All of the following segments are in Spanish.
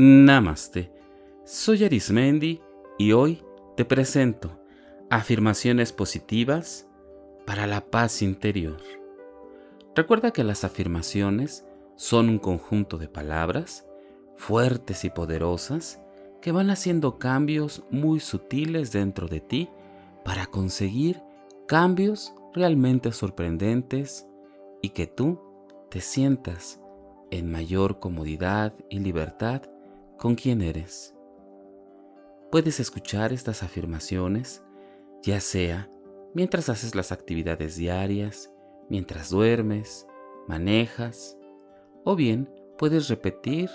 Namaste. Soy Arismendi y hoy te presento afirmaciones positivas para la paz interior. Recuerda que las afirmaciones son un conjunto de palabras fuertes y poderosas que van haciendo cambios muy sutiles dentro de ti para conseguir cambios realmente sorprendentes y que tú te sientas en mayor comodidad y libertad con quien eres. Puedes escuchar estas afirmaciones ya sea mientras haces las actividades diarias, mientras duermes, manejas, o bien puedes repetir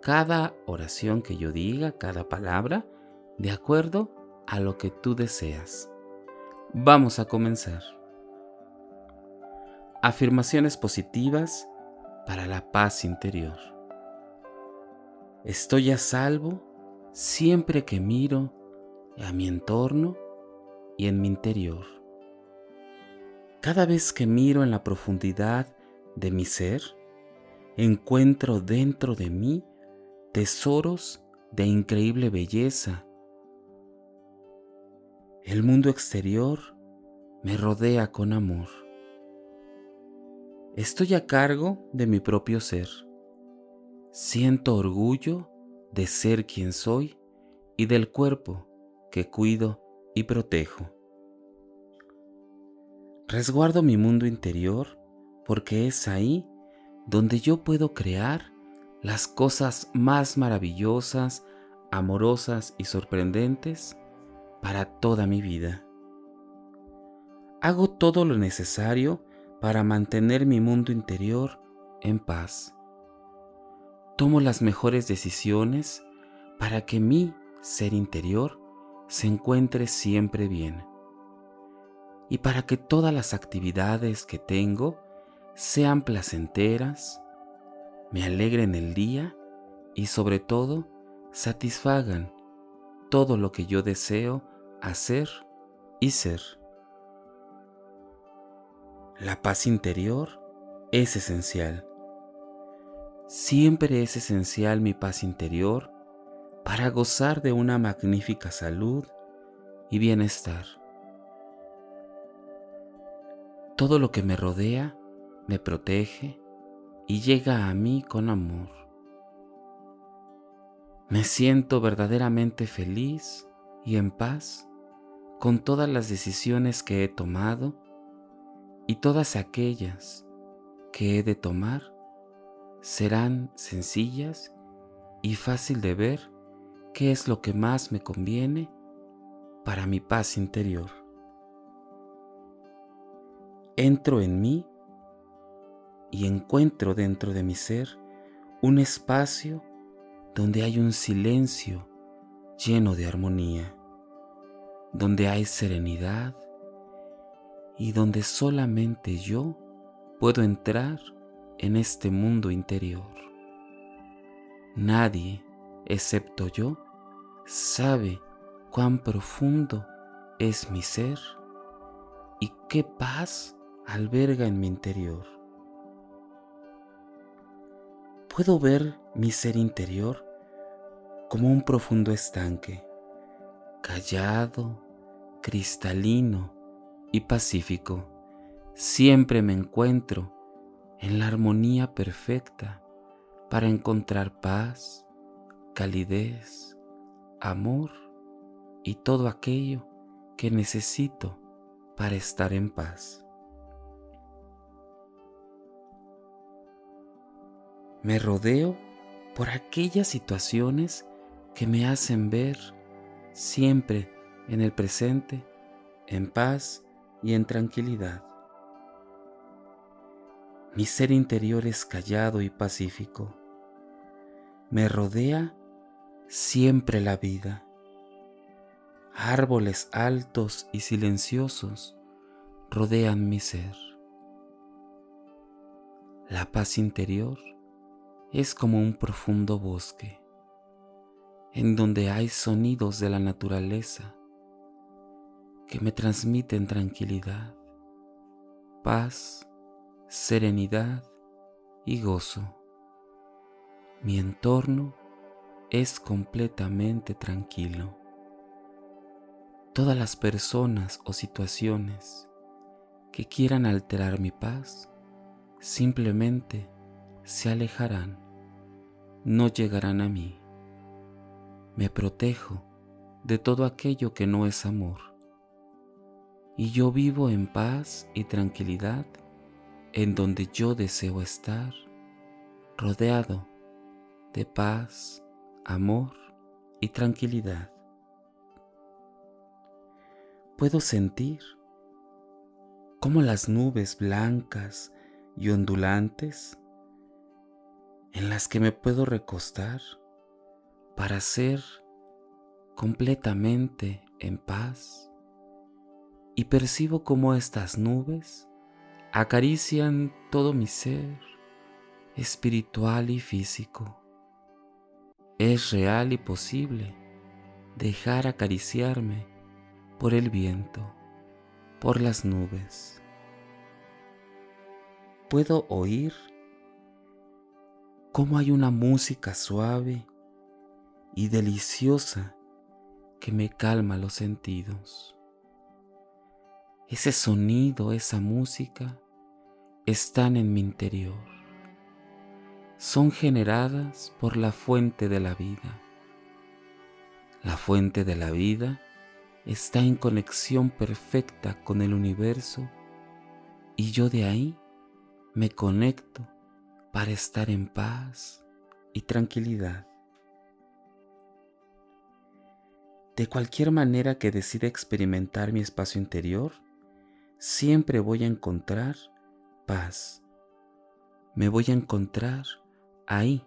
cada oración que yo diga, cada palabra, de acuerdo a lo que tú deseas. Vamos a comenzar. Afirmaciones positivas para la paz interior. Estoy a salvo siempre que miro a mi entorno y en mi interior. Cada vez que miro en la profundidad de mi ser, encuentro dentro de mí tesoros de increíble belleza. El mundo exterior me rodea con amor. Estoy a cargo de mi propio ser. Siento orgullo de ser quien soy y del cuerpo que cuido y protejo. Resguardo mi mundo interior porque es ahí donde yo puedo crear las cosas más maravillosas, amorosas y sorprendentes para toda mi vida. Hago todo lo necesario para mantener mi mundo interior en paz tomo las mejores decisiones para que mi ser interior se encuentre siempre bien y para que todas las actividades que tengo sean placenteras, me alegren el día y sobre todo satisfagan todo lo que yo deseo hacer y ser. La paz interior es esencial Siempre es esencial mi paz interior para gozar de una magnífica salud y bienestar. Todo lo que me rodea me protege y llega a mí con amor. Me siento verdaderamente feliz y en paz con todas las decisiones que he tomado y todas aquellas que he de tomar serán sencillas y fácil de ver qué es lo que más me conviene para mi paz interior. Entro en mí y encuentro dentro de mi ser un espacio donde hay un silencio lleno de armonía, donde hay serenidad y donde solamente yo puedo entrar en este mundo interior. Nadie, excepto yo, sabe cuán profundo es mi ser y qué paz alberga en mi interior. Puedo ver mi ser interior como un profundo estanque, callado, cristalino y pacífico. Siempre me encuentro en la armonía perfecta para encontrar paz, calidez, amor y todo aquello que necesito para estar en paz. Me rodeo por aquellas situaciones que me hacen ver siempre en el presente, en paz y en tranquilidad. Mi ser interior es callado y pacífico. Me rodea siempre la vida. Árboles altos y silenciosos rodean mi ser. La paz interior es como un profundo bosque en donde hay sonidos de la naturaleza que me transmiten tranquilidad, paz serenidad y gozo. Mi entorno es completamente tranquilo. Todas las personas o situaciones que quieran alterar mi paz simplemente se alejarán, no llegarán a mí. Me protejo de todo aquello que no es amor. Y yo vivo en paz y tranquilidad en donde yo deseo estar, rodeado de paz, amor y tranquilidad. Puedo sentir cómo las nubes blancas y ondulantes en las que me puedo recostar para ser completamente en paz y percibo cómo estas nubes acarician todo mi ser espiritual y físico. Es real y posible dejar acariciarme por el viento por las nubes. Puedo oír cómo hay una música suave y deliciosa que me calma los sentidos. Ese sonido, esa música están en mi interior. Son generadas por la fuente de la vida. La fuente de la vida está en conexión perfecta con el universo y yo de ahí me conecto para estar en paz y tranquilidad. De cualquier manera que decida experimentar mi espacio interior, siempre voy a encontrar paz. Me voy a encontrar ahí,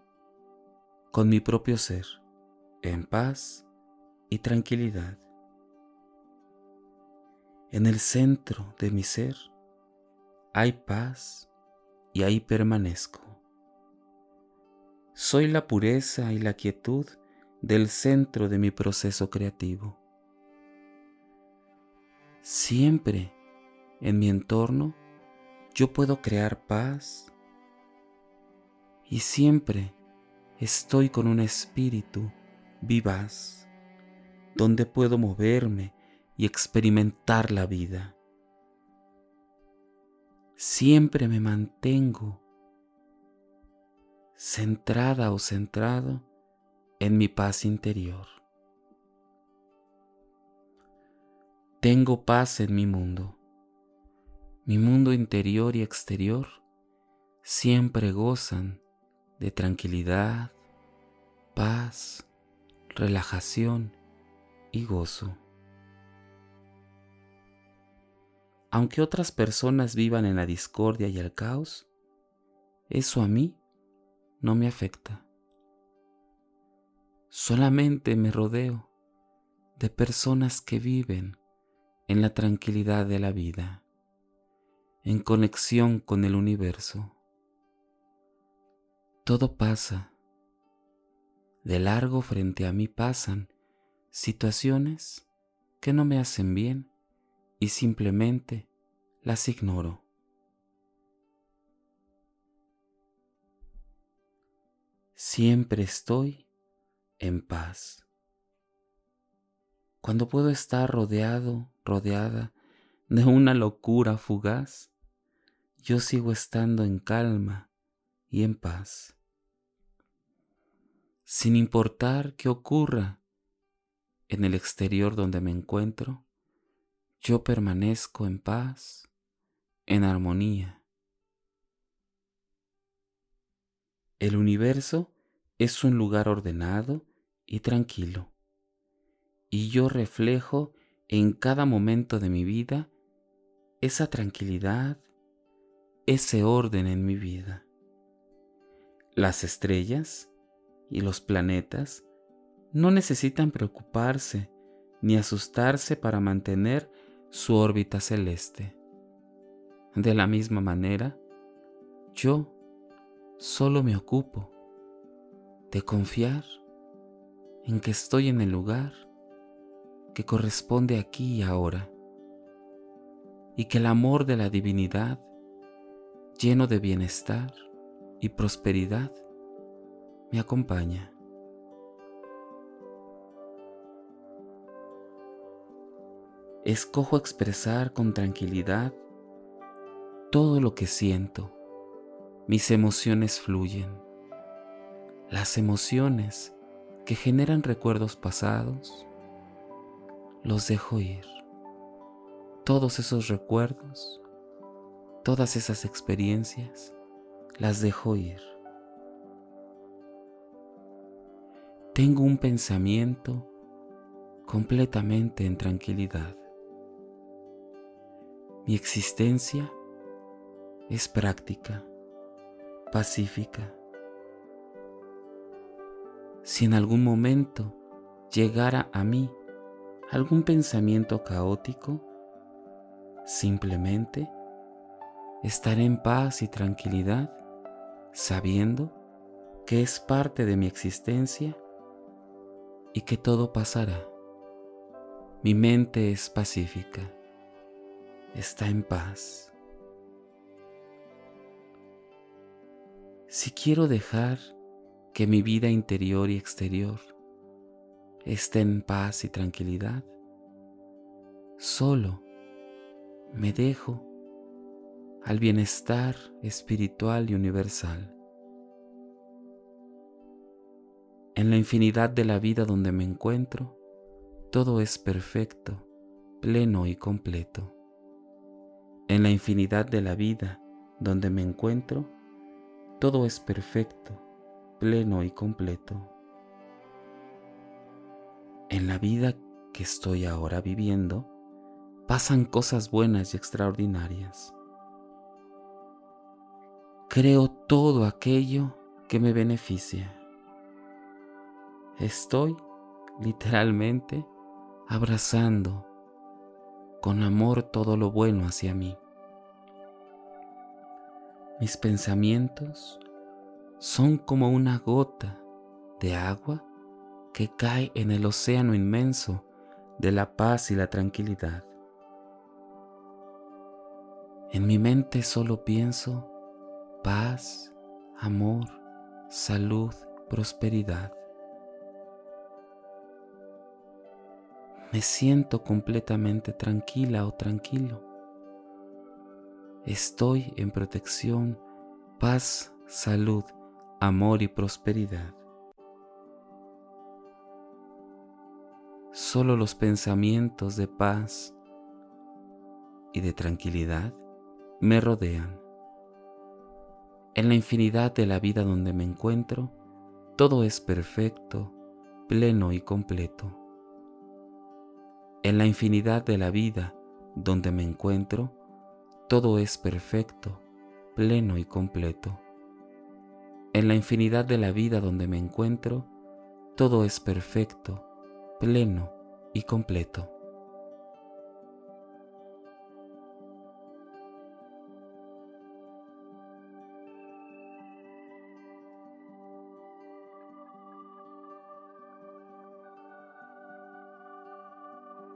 con mi propio ser, en paz y tranquilidad. En el centro de mi ser hay paz y ahí permanezco. Soy la pureza y la quietud del centro de mi proceso creativo. Siempre en mi entorno yo puedo crear paz y siempre estoy con un espíritu vivaz donde puedo moverme y experimentar la vida. Siempre me mantengo centrada o centrado en mi paz interior. Tengo paz en mi mundo. Mi mundo interior y exterior siempre gozan de tranquilidad, paz, relajación y gozo. Aunque otras personas vivan en la discordia y el caos, eso a mí no me afecta. Solamente me rodeo de personas que viven en la tranquilidad de la vida, en conexión con el universo. Todo pasa. De largo frente a mí pasan situaciones que no me hacen bien y simplemente las ignoro. Siempre estoy en paz. Cuando puedo estar rodeado, rodeada de una locura fugaz, yo sigo estando en calma y en paz. Sin importar qué ocurra en el exterior donde me encuentro, yo permanezco en paz, en armonía. El universo es un lugar ordenado y tranquilo, y yo reflejo en cada momento de mi vida esa tranquilidad, ese orden en mi vida. Las estrellas y los planetas no necesitan preocuparse ni asustarse para mantener su órbita celeste. De la misma manera, yo solo me ocupo de confiar en que estoy en el lugar que corresponde aquí y ahora, y que el amor de la divinidad, lleno de bienestar y prosperidad, me acompaña. Escojo expresar con tranquilidad todo lo que siento. Mis emociones fluyen. Las emociones que generan recuerdos pasados, los dejo ir. Todos esos recuerdos todas esas experiencias, las dejo ir. Tengo un pensamiento completamente en tranquilidad. Mi existencia es práctica, pacífica. Si en algún momento llegara a mí algún pensamiento caótico, simplemente estaré en paz y tranquilidad sabiendo que es parte de mi existencia y que todo pasará. Mi mente es pacífica, está en paz. Si quiero dejar que mi vida interior y exterior esté en paz y tranquilidad, solo me dejo al bienestar espiritual y universal. En la infinidad de la vida donde me encuentro, todo es perfecto, pleno y completo. En la infinidad de la vida donde me encuentro, todo es perfecto, pleno y completo. En la vida que estoy ahora viviendo, pasan cosas buenas y extraordinarias. Creo todo aquello que me beneficia. Estoy literalmente abrazando con amor todo lo bueno hacia mí. Mis pensamientos son como una gota de agua que cae en el océano inmenso de la paz y la tranquilidad. En mi mente solo pienso paz, amor, salud, prosperidad. Me siento completamente tranquila o tranquilo. Estoy en protección, paz, salud, amor y prosperidad. Solo los pensamientos de paz y de tranquilidad me rodean. En la infinidad de la vida donde me encuentro, todo es perfecto, pleno y completo. En la infinidad de la vida donde me encuentro, todo es perfecto, pleno y completo. En la infinidad de la vida donde me encuentro, todo es perfecto, pleno y completo.